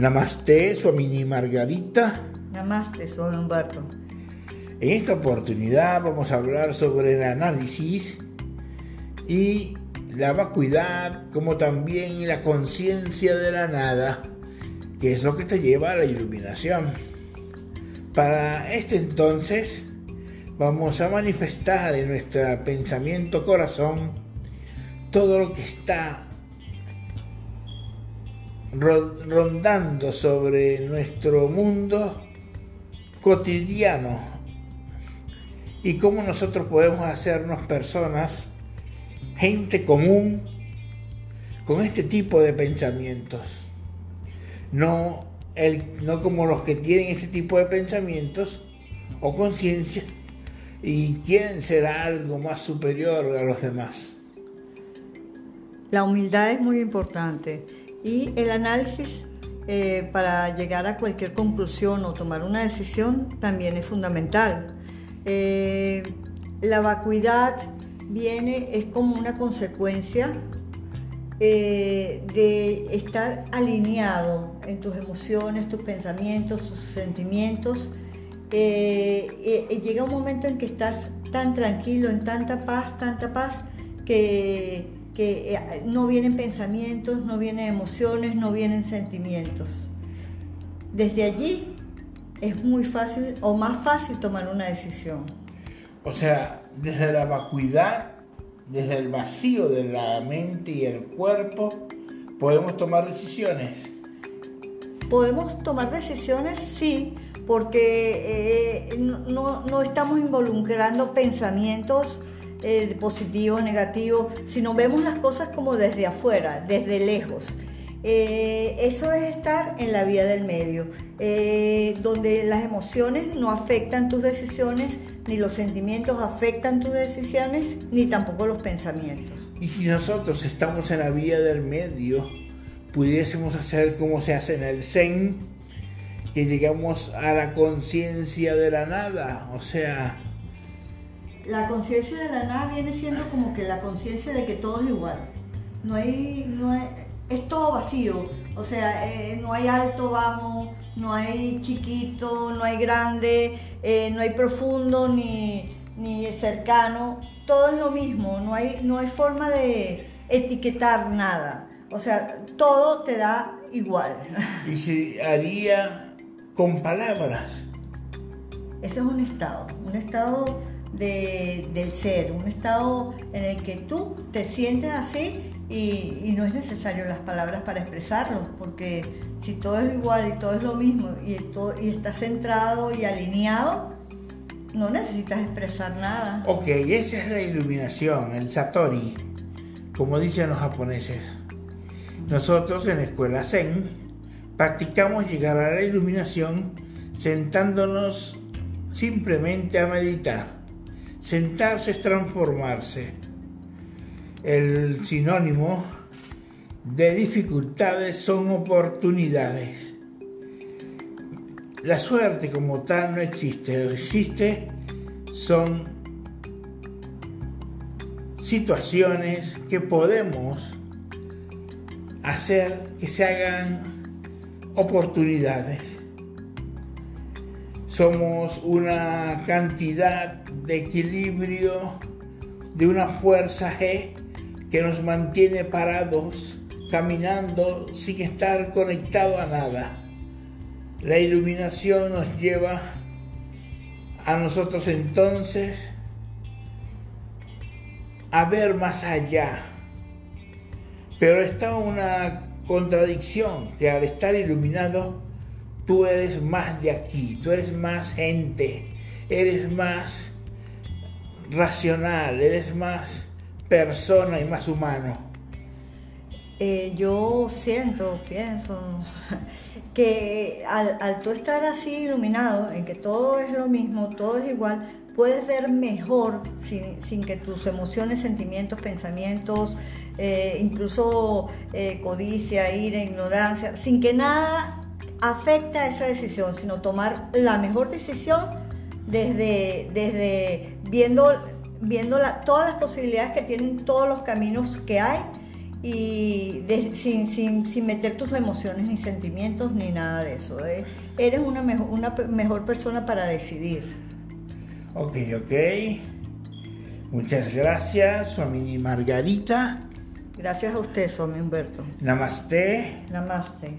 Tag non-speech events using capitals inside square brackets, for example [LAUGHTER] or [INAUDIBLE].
Namaste, su mini Margarita. Namaste, su Humberto. En esta oportunidad vamos a hablar sobre el análisis y la vacuidad, como también la conciencia de la nada, que es lo que te lleva a la iluminación. Para este entonces, vamos a manifestar en nuestro pensamiento corazón todo lo que está rondando sobre nuestro mundo cotidiano y cómo nosotros podemos hacernos personas, gente común, con este tipo de pensamientos. No, el, no como los que tienen este tipo de pensamientos o conciencia y quieren ser algo más superior a los demás. La humildad es muy importante y el análisis eh, para llegar a cualquier conclusión o tomar una decisión también es fundamental. Eh, la vacuidad viene, es como una consecuencia eh, de estar alineado en tus emociones, tus pensamientos, tus sentimientos. llega un momento en que estás tan tranquilo, en tanta paz, tanta paz, que que eh, no vienen pensamientos, no vienen emociones, no vienen sentimientos. Desde allí es muy fácil o más fácil tomar una decisión. O sea, desde la vacuidad, desde el vacío de la mente y el cuerpo, podemos tomar decisiones. Podemos tomar decisiones, sí, porque eh, no, no estamos involucrando pensamientos eh, positivo, negativo, sino vemos las cosas como desde afuera, desde lejos. Eh, eso es estar en la vía del medio, eh, donde las emociones no afectan tus decisiones, ni los sentimientos afectan tus decisiones, ni tampoco los pensamientos. Y si nosotros estamos en la vía del medio, pudiésemos hacer como se hace en el Zen, que llegamos a la conciencia de la nada, o sea, la conciencia de la nada viene siendo como que la conciencia de que todo es igual. No hay, no es todo vacío. O sea, eh, no hay alto, bajo, no hay chiquito, no hay grande, eh, no hay profundo ni, ni, cercano. Todo es lo mismo. No hay, no hay forma de etiquetar nada. O sea, todo te da igual. Y se haría con palabras. Ese es un estado, un estado del ser, un estado en el que tú te sientes así y, no es necesario las palabras para expresarlo, porque si todo es igual y todo es lo mismo y, y estás centrado y alineado, no necesitas expresar nada. Ok, esa es la iluminación, el Satori, como dicen los japoneses. Nosotros en la escuela Zen practicamos llegar a la iluminación sentándonos simplemente a meditar Sentarse es transformarse. El sinónimo de dificultades son oportunidades. La suerte como tal no existe, existe son situaciones que podemos hacer que se hagan oportunidades somos una cantidad de equilibrio de una fuerza G que nos mantiene parados, caminando sin estar conectado a nada. La iluminación nos lleva a nosotros entonces a ver más allá. Pero está una contradicción que al estar iluminado tú eres más de aquí, tú eres más gente, eres más racional, eres más persona y más humano. Eh, yo siento, pienso, [LAUGHS] que al, al, tú estar así iluminado, en que todo es lo mismo, todo es igual, puedes ver mejor sin, que tus emociones, sentimientos, pensamientos, eh, incluso eh, codicia, ira, ignorancia, sin que nada afecta esa decisión, sino tomar la mejor decisión desde, desde viendo, viendo todas las posibilidades que tienen todos los caminos que hay y de- sin, sin, sin meter tus emociones ni sentimientos ni nada de eso. ¿eh? Eres una, mejo- una mejor persona para decidir. Ok, ok. Muchas gracias, su mini Margarita. Gracias a usted, Somi Humberto. Namaste. Namaste.